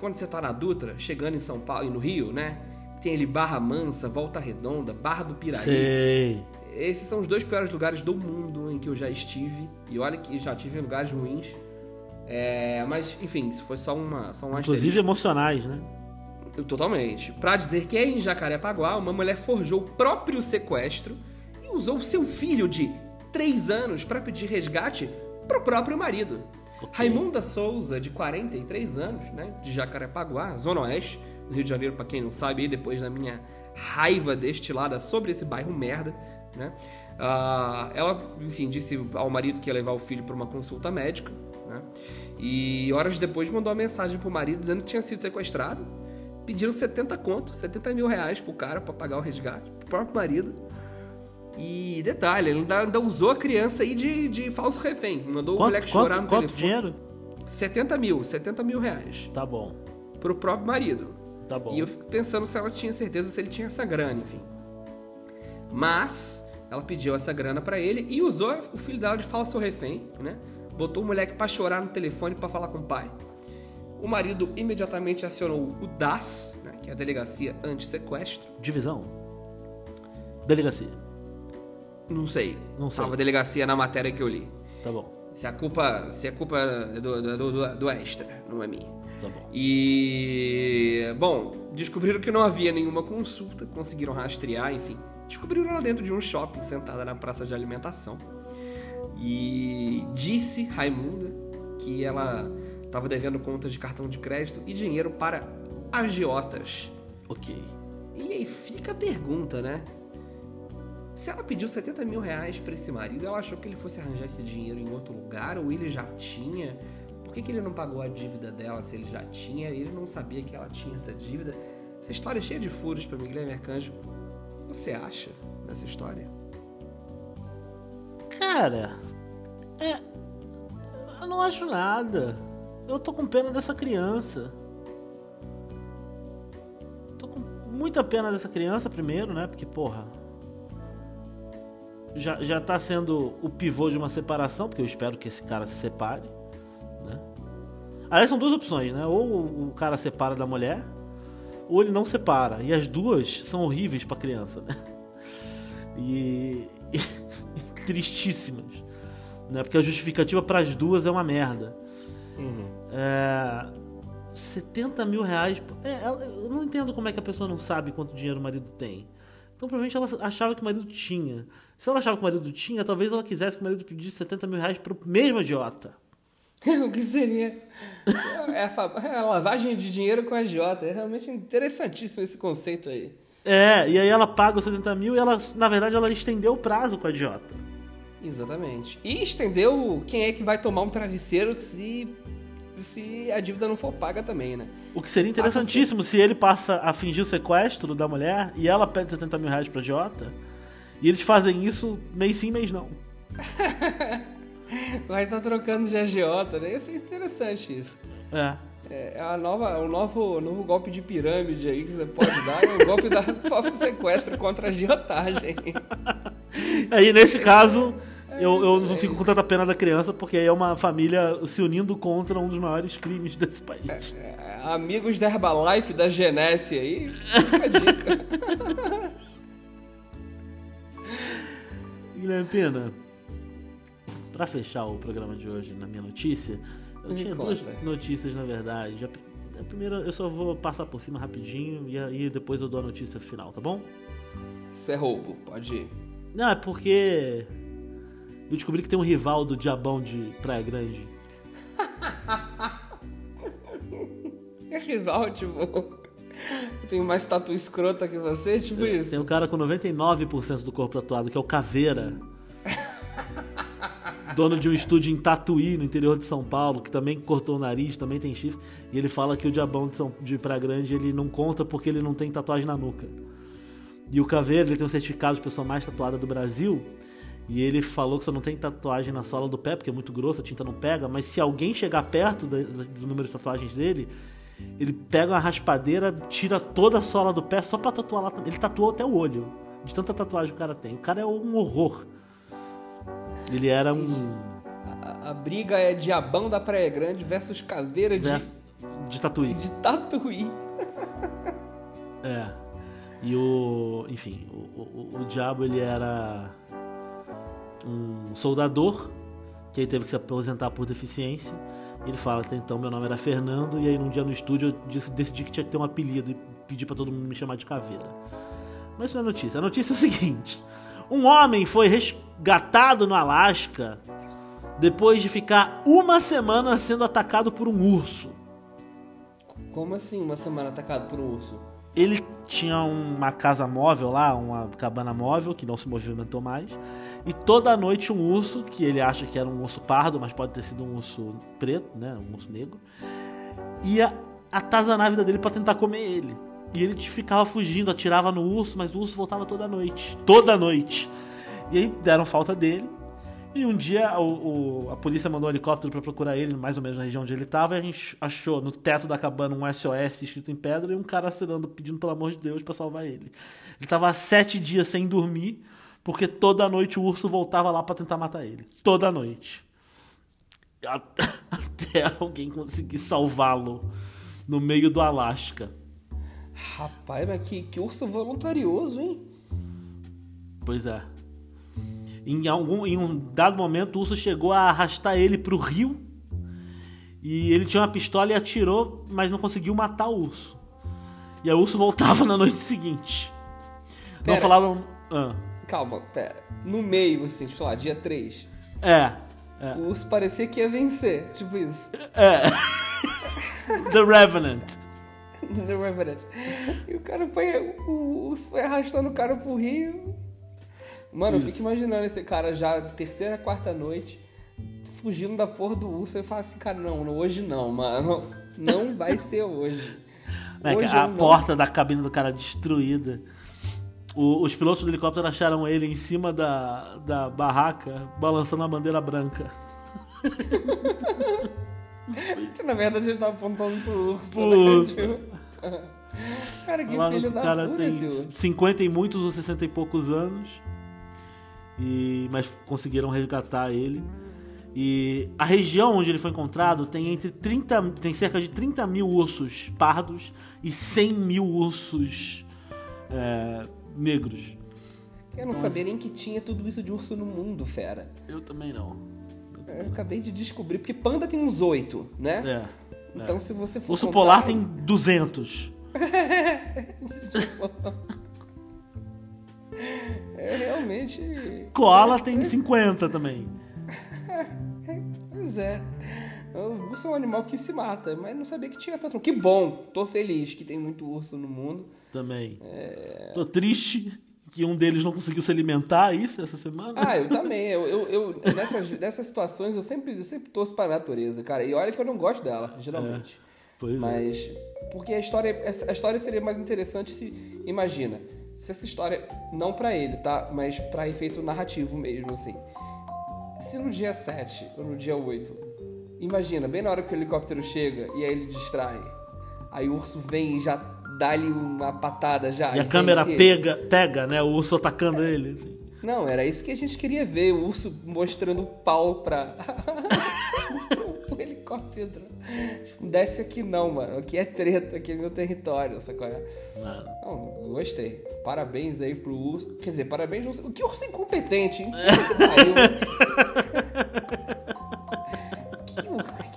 quando você tá na Dutra, chegando em São Paulo e no Rio, né? Tem ali Barra Mansa, Volta Redonda, Barra do Piraí. Sei. Esses são os dois piores lugares do mundo em que eu já estive. E olha que já tive em lugares ruins. É, mas, enfim, isso foi só uma. Só um Inclusive asterisco. emocionais, né? Totalmente. Pra dizer que em Jacarepaguá, uma mulher forjou o próprio sequestro e usou seu filho de 3 anos para pedir resgate pro próprio marido. Okay. Raimunda Souza, de 43 anos, né, de Jacarepaguá, Zona Oeste do Rio de Janeiro, para quem não sabe, depois da minha raiva destilada sobre esse bairro merda, né? Uh, ela, enfim, disse ao marido que ia levar o filho para uma consulta médica, né? E horas depois mandou uma mensagem pro marido dizendo que tinha sido sequestrado. Pediram 70 conto, 70 mil reais pro cara para pagar o resgate, pro próprio marido. E detalhe, ele ainda, ainda usou a criança aí de, de falso refém. Mandou quanto, o moleque chorar quanto, no quanto telefone. dinheiro? 70 mil, 70 mil reais. Tá bom. Pro próprio marido. Tá bom. E eu fico pensando se ela tinha certeza se ele tinha essa grana, enfim. Mas ela pediu essa grana para ele e usou o filho dela de falso refém, né? Botou o moleque para chorar no telefone para falar com o pai. O marido imediatamente acionou o DAS, né, que é a Delegacia Anti-Sequestro. Divisão? Delegacia. Não sei. Não sei. Tava delegacia na matéria que eu li. Tá bom. Se a culpa, se a culpa é do, do, do, do extra, não é minha. Tá bom. E. Bom, descobriram que não havia nenhuma consulta, conseguiram rastrear, enfim. Descobriram ela dentro de um shopping, sentada na praça de alimentação. E disse Raimunda que ela estava devendo contas de cartão de crédito e dinheiro para agiotas. Ok. E aí fica a pergunta, né? Se ela pediu 70 mil reais pra esse marido, ela achou que ele fosse arranjar esse dinheiro em outro lugar ou ele já tinha? Por que, que ele não pagou a dívida dela se ele já tinha? Ele não sabia que ela tinha essa dívida. Essa história é cheia de furos pra Miguel Mercanjo. Você acha dessa história? Cara, é. Eu não acho nada. Eu tô com pena dessa criança. Tô com muita pena dessa criança, primeiro, né? Porque, porra. Já, já tá sendo o pivô de uma separação, porque eu espero que esse cara se separe? Aliás, são duas opções, né? Ou o cara separa da mulher, ou ele não separa. E as duas são horríveis pra criança, né? [laughs] E. e [laughs] tristíssimas. Né? Porque a justificativa para as duas é uma merda. É, 70 mil reais. É, eu não entendo como é que a pessoa não sabe quanto dinheiro o marido tem. Então provavelmente ela achava que o marido tinha. Se ela achava que o marido tinha, talvez ela quisesse que o marido pedisse 70 mil reais pro mesmo idiota. [laughs] o que seria? É a, é a lavagem de dinheiro com a agiota. É realmente interessantíssimo esse conceito aí. É, e aí ela paga os 70 mil e ela, na verdade, ela estendeu o prazo com a idiota. Exatamente. E estendeu quem é que vai tomar um travesseiro se, se a dívida não for paga também, né? O que seria interessantíssimo se ele passa a fingir o sequestro da mulher e ela pede 70 mil reais pra idiota. E eles fazem isso mês sim, mês não. [laughs] Mas tá trocando de agiota, né? Ia ser interessante isso. É. É a nova, o novo, novo golpe de pirâmide aí que você pode dar é o golpe da [laughs] falso sequestro contra a agiotagem. Aí, nesse caso, eu, eu não fico com tanta pena da criança, porque aí é uma família se unindo contra um dos maiores crimes desse país. É, amigos da Herbalife, da Genesse aí, fica a dica. [laughs] Guilherme Pena, pra fechar o programa de hoje na minha notícia, eu Me tinha conta. duas notícias, na verdade. A, primeira, eu só vou passar por cima rapidinho e aí depois eu dou a notícia final, tá bom? Isso é roubo, pode ir. Não, é porque eu descobri que tem um rival do Diabão de Praia Grande. [laughs] É rival, tipo. Eu tenho mais tatu escrota que você, tipo isso. Tem um cara com 99% do corpo tatuado, que é o Caveira. Dono de um estúdio em Tatuí, no interior de São Paulo, que também cortou o nariz, também tem chifre. E ele fala que o diabão de, São, de Praia Grande ele não conta porque ele não tem tatuagem na nuca. E o Caveira ele tem um certificado de pessoa mais tatuada do Brasil. E ele falou que só não tem tatuagem na sola do pé, porque é muito grosso, a tinta não pega. Mas se alguém chegar perto do número de tatuagens dele, ele pega uma raspadeira, tira toda a sola do pé só pra tatuar lá. Ele tatuou até o olho, de tanta tatuagem que o cara tem. O cara é um horror. Ele era um. A, a briga é Diabão da Praia Grande versus Caveira de, verso de tatuí. de Tatuí. [laughs] É. E o. Enfim, o, o, o diabo ele era um soldador que aí teve que se aposentar por deficiência. Ele fala então meu nome era Fernando, e aí num dia no estúdio eu decidi que tinha que ter um apelido e pedi pra todo mundo me chamar de Caveira. Mas isso não é notícia. A notícia é o seguinte: um homem foi resgatado no Alasca depois de ficar uma semana sendo atacado por um urso. Como assim uma semana atacado por um urso? ele tinha uma casa móvel lá, uma cabana móvel que não se movimentou mais. E toda noite um urso, que ele acha que era um urso pardo, mas pode ter sido um urso preto, né? Um urso negro, ia atazanar a vida dele pra tentar comer ele. E ele ficava fugindo, atirava no urso, mas o urso voltava toda noite. Toda noite. E aí deram falta dele. E um dia o- o- a polícia mandou um helicóptero pra procurar ele, mais ou menos na região onde ele tava, e a gente achou no teto da cabana um SOS escrito em pedra e um cara acenando, pedindo pelo amor de Deus pra salvar ele. Ele tava há sete dias sem dormir, porque toda noite o urso voltava lá pra tentar matar ele. Toda noite. [laughs] Até alguém conseguir salvá-lo no meio do Alasca. Rapaz, mas que, que urso voluntarioso, hein? Pois é. Em, algum, em um dado momento, o urso chegou a arrastar ele pro rio. E ele tinha uma pistola e atirou, mas não conseguiu matar o urso. E aí o urso voltava [laughs] na noite seguinte. Não Pera. falaram. Ah, Calma, pera. No meio, assim, tipo lá, dia 3. é. É. O urso parecia que ia vencer. Tipo isso. É. [laughs] The Revenant. [laughs] The Revenant. E o cara foi. O urso foi arrastando o cara pro rio. Mano, eu Isso. fico imaginando esse cara já, terceira, quarta noite, fugindo da porra do urso. Eu falo assim, cara, não, hoje não, mano. Não vai ser hoje. [laughs] Né, que Hoje a eu não. porta da cabine do cara destruída. O- os pilotos do helicóptero acharam ele em cima da, da barraca, balançando a bandeira branca. [laughs] Que na verdade ele tava apontando pro urso. Pro né? urso. [laughs] Cara, que Falaram filho da cara puta tem esse urso. 50 e muitos ou 60 e poucos anos. E, mas conseguiram resgatar ele. E a região onde ele foi encontrado tem entre 30, tem cerca de 30 mil ursos pardos e 100 mil ursos é, negros. Eu não sabia nem que tinha tudo isso de urso no mundo, fera. Eu também não. Eu acabei de descobrir, porque panda tem uns oito, né? É. Então se você for Urso contar- polar tem 200. [laughs] É realmente... Koala tem 50 também. Pois é. O urso é um animal que se mata, mas não sabia que tinha tanto. Que bom, tô feliz que tem muito urso no mundo. Também. É. Tô triste que um deles não conseguiu se alimentar isso essa semana. Ah, eu também. Eu, eu, eu- nessas, nessas situações eu sempre, eu sempre torço pra natureza, cara. E olha que eu não gosto dela, geralmente. Pois é. Mas. Porque a história, a história seria mais interessante se. Imagina, se essa história. Não pra ele, tá? Mas pra efeito narrativo mesmo, assim. Se no dia 7 ou no dia 8. Imagina, bem na hora que o helicóptero chega e aí ele distrai. Aí o urso vem e já dá-lhe uma patada já. E a câmera ele. pega, pega, né? O urso atacando ele. assim. Não, era isso que a gente queria ver, o urso mostrando o pau pra. [laughs] o helicóptero. Desce aqui não, mano. Aqui é treta, aqui é meu território, sacou? é? Mano. Não, gostei. Parabéns aí pro urso. Quer dizer, parabéns ao urso. [laughs] Que urso incompetente, hein? Puta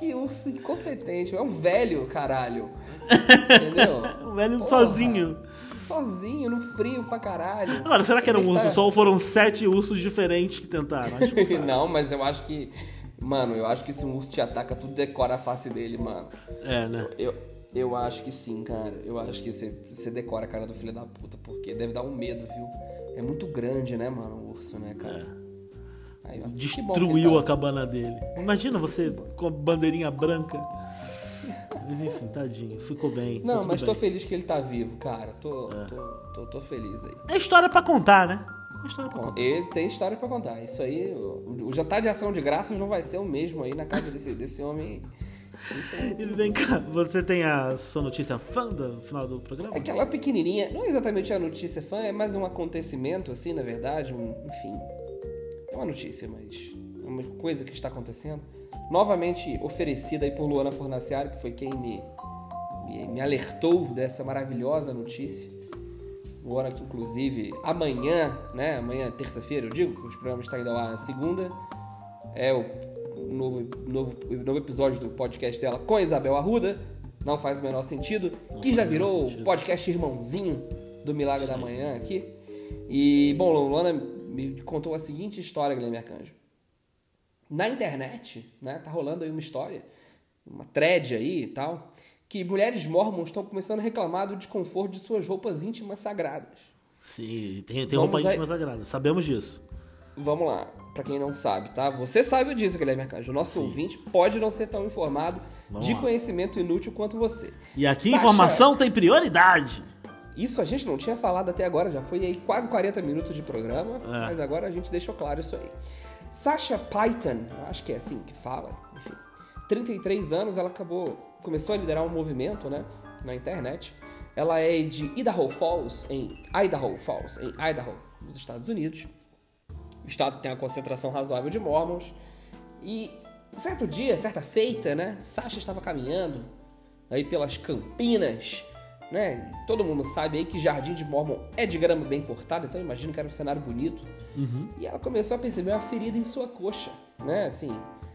que urso incompetente. É um velho, caralho. Entendeu? O [laughs] velho Porra. sozinho. Sozinho, no frio pra caralho. Agora, será que era um urso tá- só ou foram sete ursos diferentes que tentaram? Que não [laughs] não, mas eu acho que. Mano, eu acho que se um urso te ataca, tu decora a face dele, mano. É, né? Eu, eu acho que sim, cara. Eu acho que você, você decora a cara do filho da puta, porque deve dar um medo, viu? É muito grande, né, mano, o urso, né, cara? Aí, ó, bom Destruiu tá- a cabana dele. Imagina você com a bandeirinha branca. Mas enfim, tadinho. Ficou bem. Não, mas tô bem. feliz que ele tá vivo, cara. Tô, tô, tô, tô feliz aí. É história pra contar, né? É história pra Bom, contar. ele tem história pra contar. Isso aí, o, o jantar de ação de graças não vai ser o mesmo aí na casa desse, desse homem. Isso aí. E vem cá, você tem a sua notícia fã do final do programa? Aquela pequenininha, não é exatamente a notícia fã, é mais um acontecimento, assim, na verdade, um, enfim. É uma notícia, mas é uma coisa que está acontecendo. Novamente oferecida aí por Luana Fornaciari, que foi quem me, me, me alertou dessa maravilhosa notícia. Luana, que inclusive amanhã, né? Amanhã, terça-feira, eu digo, os programas estão indo ao ar na segunda. É o novo, novo, novo episódio do podcast dela com a Isabel Arruda. Não faz o menor sentido. que já virou o podcast irmãozinho do Milagre da Manhã aqui. E, bom, Luana me contou a seguinte história, Guilherme Arcanjo. Na internet, né, tá rolando aí uma história, uma thread aí e tal, que mulheres mormons estão começando a reclamar do desconforto de suas roupas íntimas sagradas. Sim, tem, tem Vamos roupa aí- íntima sagrada. Sabemos disso. Vamos lá, pra quem não sabe, tá? Você sabe disso, Guilherme Arcanjo. O nosso ouvinte pode não ser tão informado Vamos de lá. conhecimento inútil quanto você. E aqui Sasha- informação tem prioridade. Isso a gente não tinha falado até agora, já foi aí quase 40 minutos de programa, É. mas agora a gente deixou claro isso aí. Sasha Python, acho que é assim que fala, enfim. 33 anos, ela acabou, começou a liderar um movimento, né, na internet. Ela é de Idaho Falls, em Idaho Falls, em Idaho, nos Estados Unidos. O estado tem uma concentração razoável de mormons. E certo dia, certa feita, né, Sasha estava caminhando aí pelas campinas né? Todo mundo sabe aí que Jardim de Mormon é de grama bem cortada, então imagino que era um cenário bonito. Uhum. E ela começou a perceber uma ferida em sua coxa, né? Assim,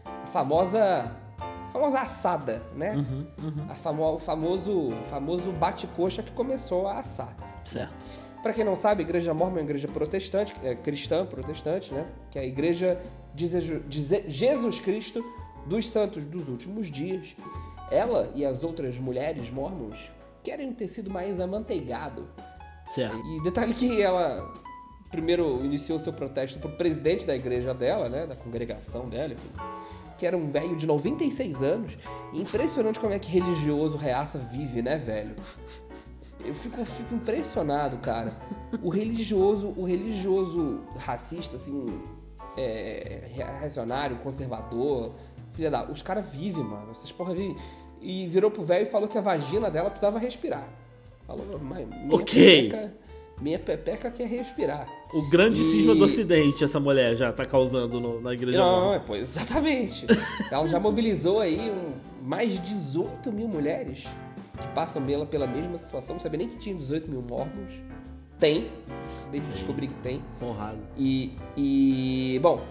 a famosa, a famosa assada, né? Uhum, uhum. A famo, o famoso, famoso bate-coxa que começou a assar. Certo. Para quem não sabe, a Igreja Mormon é uma igreja protestante, é cristã protestante, né? Que é a igreja de Jesus Cristo dos Santos dos Últimos Dias. Ela e as outras mulheres mormons querem ter sido mais amanteigado. Certo. E detalhe que ela primeiro iniciou seu protesto pro presidente da igreja dela, né? Da congregação dela, enfim. Que era um velho de 96 anos. E impressionante como é que religioso reaça vive, né, velho? Eu fico, fico impressionado, cara. O religioso, o religioso racista, assim, é, reacionário, conservador, filha da. Os caras vivem, mano. Essas porra vivem. E virou pro velho e falou que a vagina dela precisava respirar. Falou, mas minha Ok. pepeca, minha pepeca quer respirar. O grande E- cisma do ocidente essa mulher já tá causando no- na igreja Não, mormon. é, pô, exatamente. [laughs] Ela já mobilizou aí um- mais de 18 mil mulheres que passam pela, pela mesma situação. Não sabia nem que tinha 18 mil mormons. Tem. Acabei de descobrir que tem. Porrada. E, e, bom,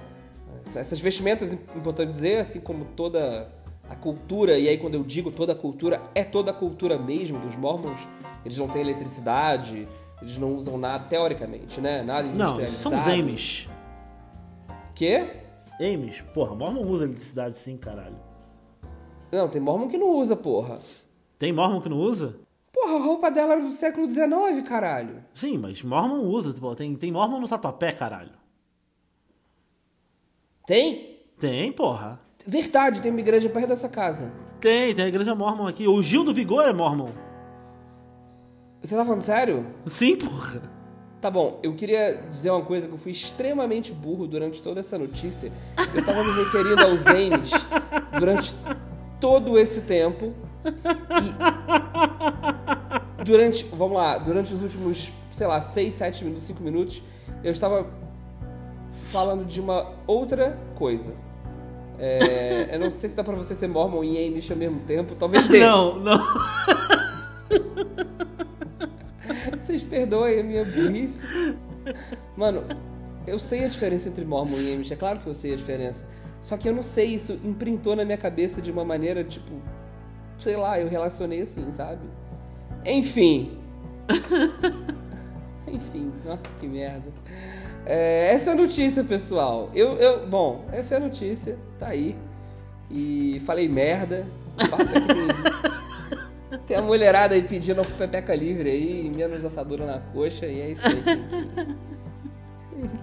essas vestimentas, importante dizer, assim como toda a cultura, e aí quando eu digo toda a cultura, é toda a cultura mesmo dos mormons. Eles não têm eletricidade, eles não usam nada, teoricamente, né? Nada Não, industrializado. são os Amish. Quê? Amish? Porra, Mormon usa eletricidade sim, caralho. Não, tem mormon que não usa, porra. Tem Mormon que não usa? Porra, a roupa dela era do século XIX, caralho. Sim, mas Mormon usa. Tipo, tem, tem Mormon no tatuapé, caralho. Tem? Tem, porra. Verdade, tem uma igreja perto dessa casa. Tem, tem a igreja Mormon aqui. O Gil do Vigor é Mormon. Você tá falando sério? Sim, porra. Tá bom, eu queria dizer uma coisa que eu fui extremamente burro durante toda essa notícia. Eu tava me referindo aos Ames durante todo esse tempo. E durante, vamos lá, durante os últimos, sei lá, 6, 7 minutos, 5 minutos, eu estava falando de uma outra coisa. É, eu não sei se dá pra você ser Mormon e Amish ao mesmo tempo, talvez dê. Não, não. Vocês perdoem a minha burrice. Mano, eu sei a diferença entre Mormon e Amish, é claro que eu sei a diferença. Só que eu não sei, isso imprintou na minha cabeça de uma maneira, tipo, sei lá, eu relacionei assim, sabe? Enfim. [laughs] Enfim, nossa, que merda. É, essa é a notícia, pessoal. Eu, eu, bom, essa é a notícia, tá aí. E falei merda. É tem, [laughs] tem a mulherada aí pedindo pepeca livre aí, menos assadura na coxa, e é isso aí.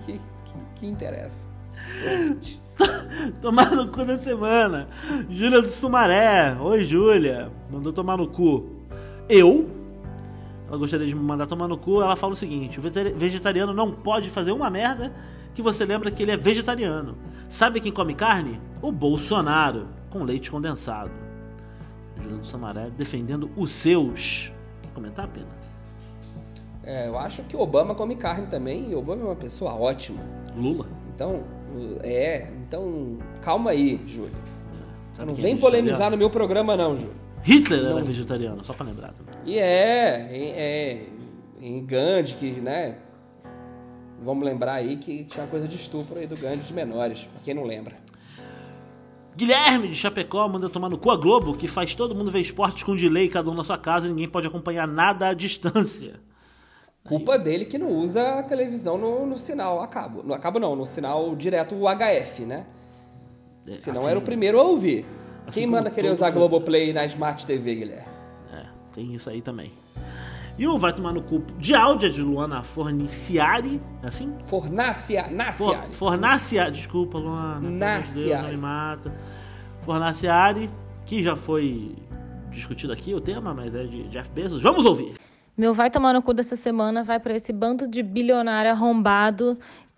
Que, [laughs] que, que, que interessa. [laughs] Tomar no cu da semana. Júlia do Sumaré. Oi, Júlia. Mandou tomar no cu. Eu. Ela gostaria de me mandar tomar no cu. Ela fala o seguinte: o vegetariano não pode fazer uma merda que você lembra que ele é vegetariano. Sabe quem come carne? O Bolsonaro, com leite condensado. Júlia do Sumaré defendendo os seus. Quer comentar, Pena? É, eu acho que Obama come carne também, e Obama é uma pessoa ótima. Lula? Então, é, então, calma aí, Júlio. Sabe Não vem polemizar vegetariano? no meu programa, não, Júlio. Hitler era Não. vegetariano, só pra lembrar também. E é, em- é, em Gandhi, que, né, vamos lembrar aí que tinha uma coisa de estupro aí do Gandhi de menores, pra quem não lembra. Guilherme de Chapecó manda tomar no cu a Globo, que faz todo mundo ver esportes com delay, cada um na sua casa e ninguém pode acompanhar nada à distância. Culpa dele que não usa a televisão no, no sinal a cabo. No a cabo não, no sinal direto UHF, né? É, Senão assim, era o primeiro a ouvir. Assim Quem manda querer usar mundo. Globoplay na Smart TV, Guilherme? É, tem isso aí também. E o Vai Tomar no Cu de áudio é de Luana Forniciari, é assim? Fornácia, For, Nácia. Fornaciari, desculpa, Luana. de Deus, Naciari. Não me mata. Fornaciari, que já foi discutido aqui o tema, mas é de Jeff Bezos. Vamos ouvir. Meu vai tomar no cu dessa semana vai para esse bando de bilionário arrombado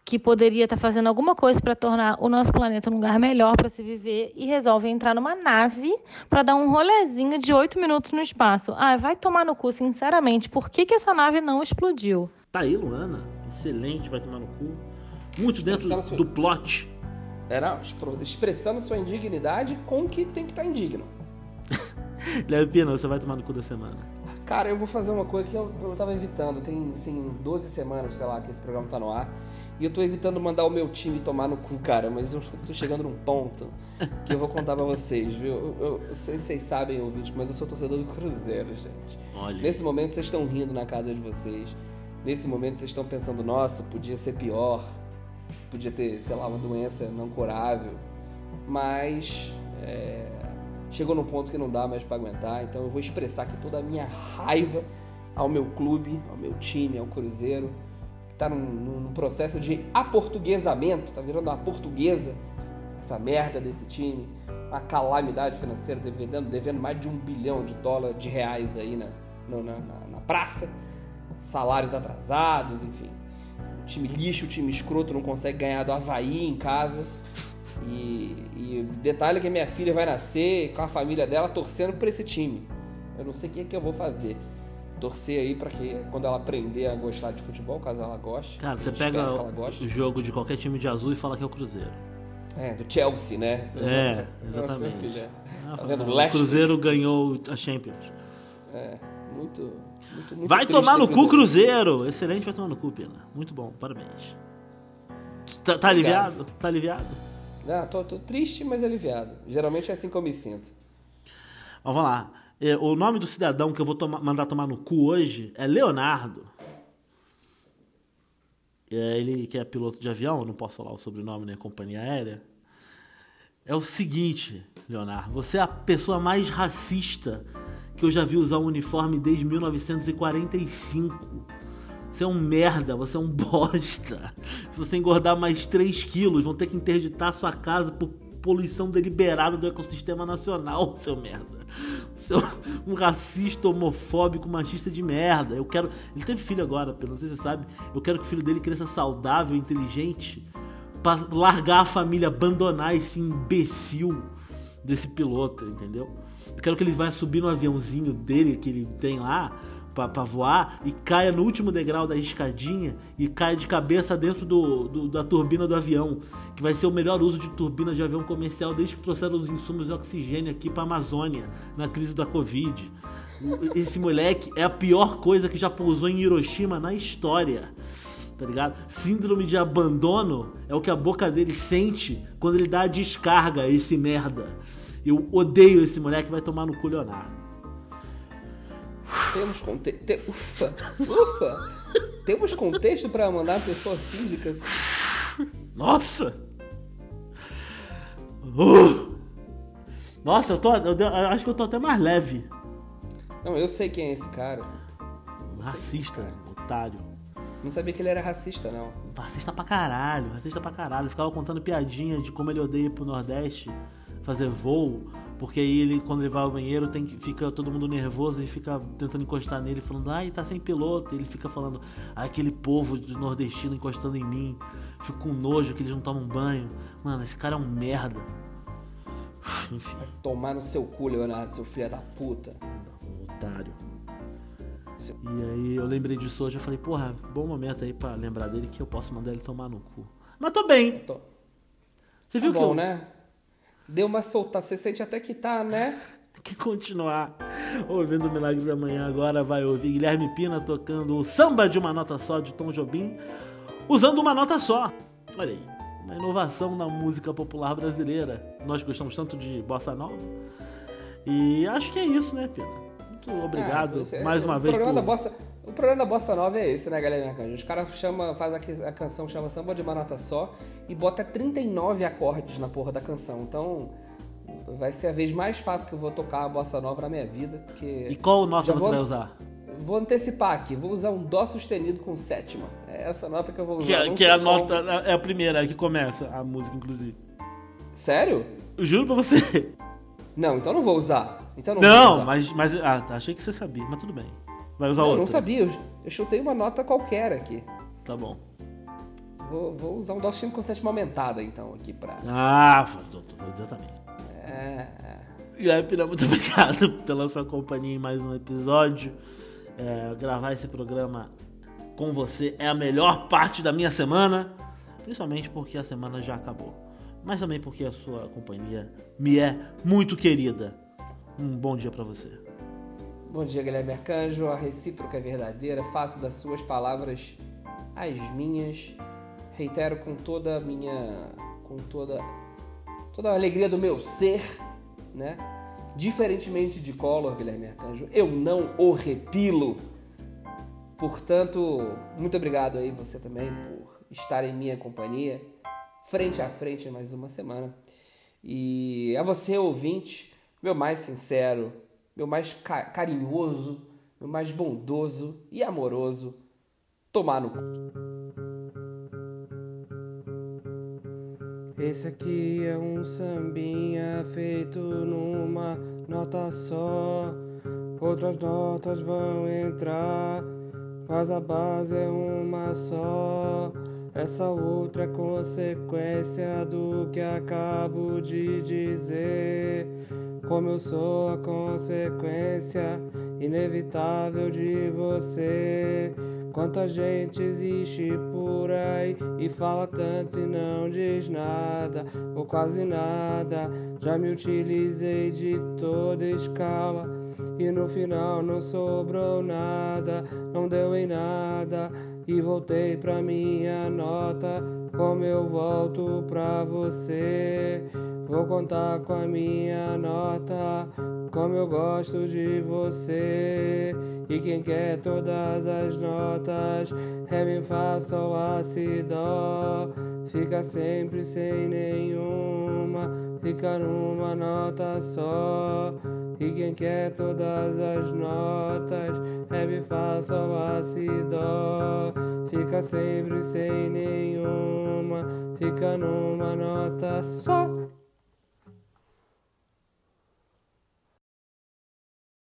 que poderia estar fazendo alguma coisa para tornar o nosso planeta um lugar melhor para se viver e resolve entrar numa nave para dar um rolezinho de oito minutos no espaço. Ah, vai tomar no cu, sinceramente. Por que, que essa nave não explodiu? Tá aí, Luana. Excelente, vai tomar no cu. Muito dentro do plot. Era expressando sua indignidade com o que tem que estar indigno. [laughs] Leve Pina, você vai tomar no cu da semana. Cara, eu vou fazer uma coisa que eu, eu tava evitando. Tem, assim, 12 semanas, sei lá, que esse programa tá no ar. E eu tô evitando mandar o meu time tomar no cu, cara. Mas eu tô chegando num ponto que eu vou contar pra vocês, viu? Eu, eu, eu sei se vocês sabem, ouvintes, mas eu sou torcedor do Cruzeiro, gente. Olha. Nesse momento vocês estão rindo na casa de vocês. Nesse momento vocês estão pensando, nossa, podia ser pior. Podia ter, sei lá, uma doença não curável. Mas é, chegou num ponto que não dá mais pra aguentar. Então eu vou expressar aqui toda a minha raiva ao meu clube, ao meu time, ao Cruzeiro. Que tá num, num processo de aportuguesamento, tá virando uma portuguesa essa merda desse time. Uma calamidade financeira, devendo, devendo mais de um bilhão de dólares, de reais aí na, na, na, praça salários atrasados, enfim. O time lixo, o time escroto não consegue ganhar do Havaí em casa. E, e detalhe que minha filha vai nascer com a família dela torcendo por esse time. Eu não sei o que, é que eu vou fazer. Torcer aí para que quando ela aprender a gostar de futebol, caso ela goste. Cara, você pega o jogo de qualquer time de azul e fala que é o Cruzeiro. É, do Chelsea, né? É, Nossa, exatamente. filha. Ah, Tá vendo? o. Cruzeiro ganhou a Champions. É, muito, muito, muito Vai tomar no cu, Cruzeiro! Excelente, vai tomar no cu, Pena. Muito bom, parabéns. Tá, tá aliviado? Tá aliviado? Não, tô, tô triste, mas aliviado. Geralmente é assim que eu me sinto. Vamos lá. É, o nome do cidadão que eu vou mandar tomar no cu hoje é Leonardo. É, ele que é piloto de avião, não posso falar o sobrenome, né? Companhia aérea. É o seguinte, Leonardo, você é a pessoa mais racista que eu já vi usar um uniforme desde 1945. Você é um merda, você é um [laughs] bosta. Se você engordar mais 3 quilos, vão ter que interditar sua casa por poluição deliberada do ecossistema nacional, seu merda. Você é um racista, homofóbico, machista de merda. Eu quero. Ele teve filho agora, pelo não sei se você sabe. Eu quero que o filho dele cresça saudável, inteligente, pra largar a família, abandonar esse imbecil desse piloto, entendeu? Eu quero que ele vá subir no aviãozinho dele que ele tem lá pra voar e caia no último degrau da escadinha e caia de cabeça dentro do, do- da turbina do avião, que vai ser o melhor uso de turbina de avião comercial desde que trouxeram os insumos de oxigênio aqui pra Amazônia na crise da Covid. Esse moleque é a pior coisa que já pousou em Hiroshima na história tá ligado? Síndrome de abandono é o que a boca dele sente quando ele dá a descarga a esse merda. Eu odeio esse moleque, vai tomar no cu Leonardo. Temos contexto. Te... Ufa! Ufa! Temos contexto pra mandar pessoa física assim. Nossa! Uh! Nossa, eu tô. Eu, eu acho que eu tô até mais leve. Não, eu sei quem é esse cara. Racista, otário. Não sabia que ele era racista, não. Racista pra caralho, racista pra caralho. Ficava contando piadinha de como ele odeia ir pro Nordeste fazer voo, porque aí ele, quando ele vai ao banheiro, tem que, fica todo mundo nervoso e fica tentando encostar nele, falando, ai, tá sem piloto. E ele fica falando, ai, aquele povo de nordestino encostando em mim. Fico com nojo que eles não tomam banho. Mano, esse cara é um merda. [sighs] Enfim, Tomar no seu cu, Leonardo, seu filho da puta. um otário. E aí eu lembrei disso hoje, eu falei, porra, bom momento aí pra lembrar dele que eu posso mandar ele tomar no cu. Mas tô bem. Tô. Você Tá viu que bom, eu, né? Deu uma solta. Você sente até que tá, né? [laughs] que continuar ouvindo o Milagre da Manhã agora vai ouvir Guilherme Pina tocando o samba de uma nota só de Tom Jobim, usando uma nota só. Olha aí, uma inovação na música popular brasileira. Nós gostamos tanto de bossa nova. E acho que é isso, né, Pina? Muito obrigado Ah, você- mais uma o vez Programa por... da bossa, o programa da bossa nova é esse, né, galera? Os caras chama, faz a, a canção chama samba de uma nota só e bota 39 acordes na porra da canção. Então vai ser a vez mais fácil que eu vou tocar a bossa nova na minha vida, porque E qual nota você vou- vai usar? vou antecipar aqui, vou usar um dó sustenido com sétima. É essa nota que eu vou usar. Que, é- que é a nota, é a primeira que começa a música, inclusive. Sério? Eu juro pra você. Não, então não vou usar. Então não, Não, mas, mas. Ah, tá, achei que você sabia, mas tudo bem. Vai usar Não, outra. não sabia. Eu, eu chutei uma nota qualquer aqui. Tá bom. Vou, vou usar um dó sustenido com sétima aumentada, então, aqui pra. Ah, exatamente. É. é. Guilherme muito [laughs] obrigado pela sua companhia em mais um episódio. É, gravar esse programa com você é a melhor parte da minha semana, principalmente porque a semana já acabou, mas também porque a sua companhia me é muito querida. Um bom dia pra você. Bom dia, Guilherme Arcanjo. A recíproca é verdadeira. Faço das suas palavras as minhas. Reitero com toda a minha. com toda. toda a alegria do meu ser, né? Diferentemente de Collor, Guilherme Arcanjo, eu não o repilo. Portanto, muito obrigado aí você também por estar em minha companhia, frente a frente mais uma semana. E a você, ouvinte, meu mais sincero, meu mais ca carinhoso, meu mais bondoso e amoroso, tomar no Esse aqui é um sambinha feito numa nota só. Outras notas vão entrar, mas a base é uma só. Essa outra é consequência do que acabo de dizer. Como eu sou a consequência inevitável de você. Quanta gente existe por aí e fala tanto e não diz nada, ou quase nada. Já me utilizei de toda escala e no final não sobrou nada, não deu em nada. E voltei pra minha nota, como eu volto pra você. Vou contar com a minha nota, como eu gosto de você. E quem quer todas as notas, Ré, Mi, Fá, Sol, Lá, Si, Dó. Fica sempre sem nenhuma, fica numa nota só. E quem quer todas as notas, Ré, Mi, Fá, Sol, Lá, Si, Dó. Fica sempre sem nenhuma, fica numa nota só.